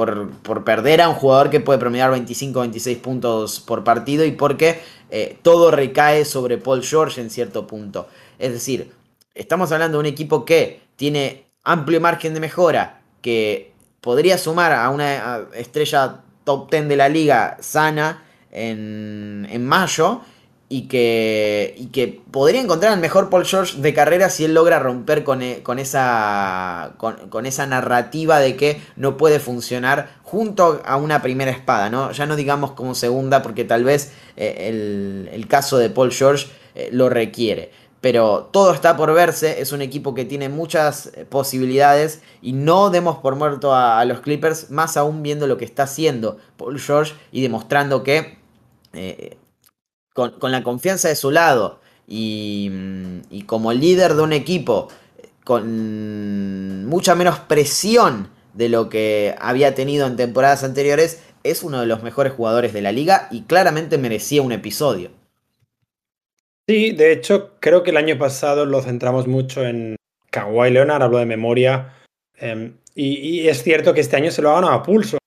perder a un jugador que puede promediar 25-26 puntos por partido y porque eh, todo recae sobre Paul George en cierto punto. Es decir, estamos hablando de un equipo que tiene amplio margen de mejora, que podría sumar a una estrella top 10 de la liga sana en, en mayo y que, y que podría encontrar el mejor Paul George de carrera si él logra romper con, e, con esa, con, esa narrativa de que no puede funcionar junto a una primera espada, ¿no? Ya no digamos como segunda porque tal vez eh, el, caso de Paul George eh, lo requiere. Pero todo está por verse, es un equipo que tiene muchas eh, posibilidades y no demos por muerto a, los Clippers, más aún viendo lo que está haciendo Paul George y demostrando que con, la confianza de su lado y, y, como líder de un equipo con mucha menos presión de lo que había tenido en temporadas anteriores, es uno de los mejores jugadores de la liga y claramente merecía un episodio. Sí, de hecho, creo que el año pasado lo centramos mucho en Kawhi Leonard, hablo de memoria, em, y, es cierto que este año se lo ha ganado a pulso.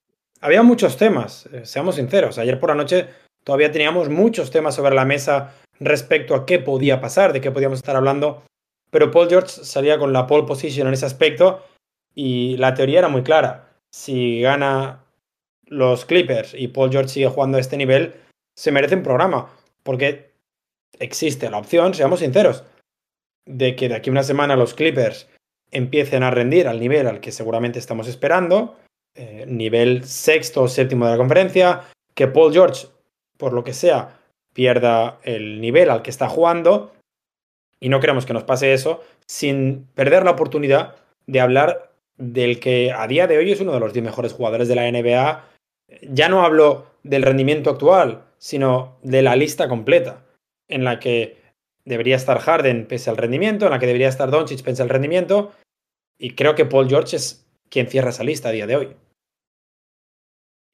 Había muchos temas, eh, seamos sinceros. Ayer por la noche Todavía teníamos muchos temas sobre la mesa respecto a qué podía pasar, de qué podíamos estar hablando, pero Paul George salía con la pole position en ese aspecto y la teoría era muy clara. Si gana los Clippers y Paul George sigue jugando a este nivel, se merece un programa, porque existe la opción, seamos sinceros, de que de aquí a una semana los Clippers empiecen a rendir al nivel al que seguramente estamos esperando, eh, nivel sexto o séptimo de la conferencia, que Paul George, por lo que sea, pierda el nivel al que está jugando, y no queremos que nos pase eso, sin perder la oportunidad de hablar del que a día de hoy es uno de los 10 mejores jugadores de la NBA. Ya no hablo del rendimiento actual, sino de la lista completa, en la que debería estar Harden pese al rendimiento, en la que debería estar Doncic pese al rendimiento, y creo que Paul George es quien cierra esa lista a día de hoy.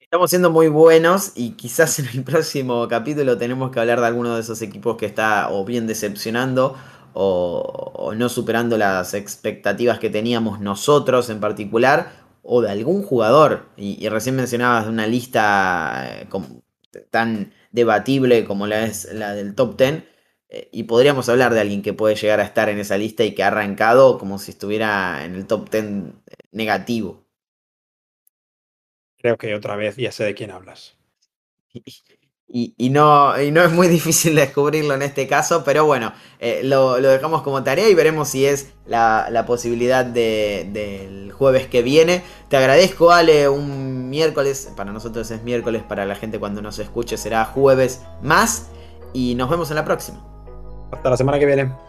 Estamos siendo muy buenos y quizás en el próximo capítulo tenemos que hablar de alguno de esos equipos que está o bien decepcionando o, no superando las expectativas que teníamos nosotros en particular o de algún jugador. Y, recién mencionabas una lista eh, tan debatible como la es la del top 10. Eh, y podríamos hablar de alguien que puede llegar a estar en esa lista y que ha arrancado como si estuviera en el top 10 negativo. Creo que otra vez ya sé de quién hablas. [laughs] Y, no, y no es muy difícil descubrirlo en este caso, pero bueno, eh, lo, dejamos como tarea y veremos si es la, posibilidad del jueves que viene. Te agradezco, Ale, un miércoles, para nosotros es miércoles, para la gente cuando nos escuche será jueves más y nos vemos en la próxima. Hasta la semana que viene.